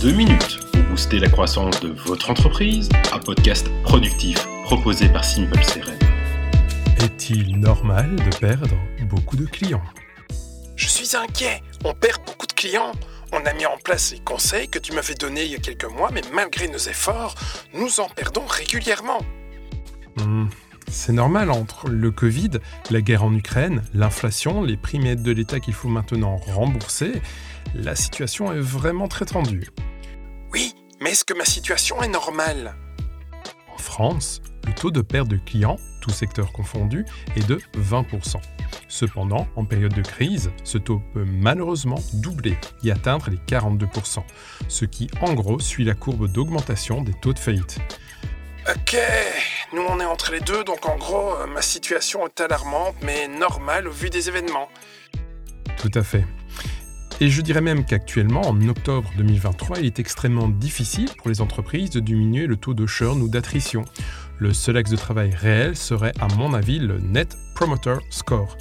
2 minutes pour booster la croissance de votre entreprise, un podcast productif proposé par Simple CRM. Est-il normal de perdre beaucoup de clients? Je suis inquiet, on perd beaucoup de clients. On a mis en place les conseils que tu m'avais donnés il y a quelques mois, mais malgré nos efforts, nous en perdons régulièrement. Hmm, C'est normal entre le Covid, la guerre en Ukraine, l'inflation, les primes et aides de l'État qu'il faut maintenant rembourser. La situation est vraiment très tendue. Mais est-ce que ma situation est normale? En France, le taux de perte de clients, tout secteur confondu, est de 20%. Cependant, en période de crise, ce taux peut malheureusement doubler et atteindre les 42%, ce qui en gros suit la courbe d'augmentation des taux de faillite. Ok, nous on est entre les deux, donc en gros, euh, ma situation est alarmante, mais normale au vu des événements. Tout à fait. Et je dirais même qu'actuellement, en octobre 2023, il est extrêmement difficile pour les entreprises de diminuer le taux de churn ou d'attrition. Le seul axe de travail réel serait, à mon avis, le Net Promoter Score.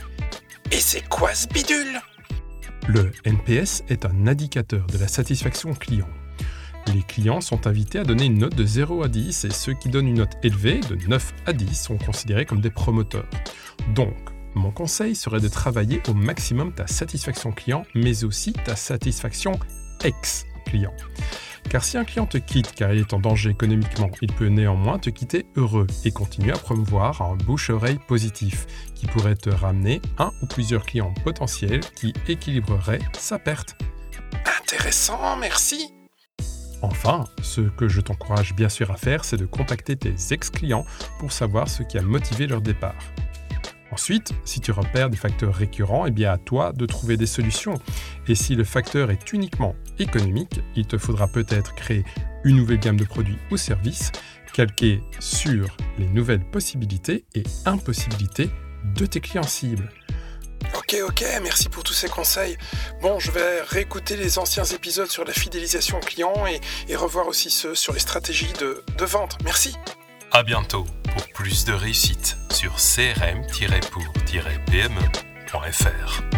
Et c'est quoi ce bidule? Le NPS est un indicateur de la satisfaction client. Les clients sont invités à donner une note de 0 à 10 et ceux qui donnent une note élevée, de 9 à 10, sont considérés comme des promoteurs. Donc, mon conseil serait de travailler au maximum ta satisfaction client, mais aussi ta satisfaction ex-client. Car si un client te quitte car il est en danger économiquement, il peut néanmoins te quitter heureux et continuer à promouvoir un bouche-oreille positif qui pourrait te ramener un ou plusieurs clients potentiels qui équilibreraient sa perte. Intéressant, merci. Enfin, ce que je t'encourage bien sûr à faire, c'est de contacter tes ex-clients pour savoir ce qui a motivé leur départ. Ensuite, si tu repères des facteurs récurrents, eh bien à toi de trouver des solutions. Et si le facteur est uniquement économique, il te faudra peut-être créer une nouvelle gamme de produits ou services calqués sur les nouvelles possibilités et impossibilités de tes clients cibles. Ok, ok, merci pour tous ces conseils. Bon, je vais réécouter les anciens épisodes sur la fidélisation client et, et revoir aussi ceux sur les stratégies de, de vente. Merci. À bientôt pour plus de réussite sur crm-pour-pme.fr.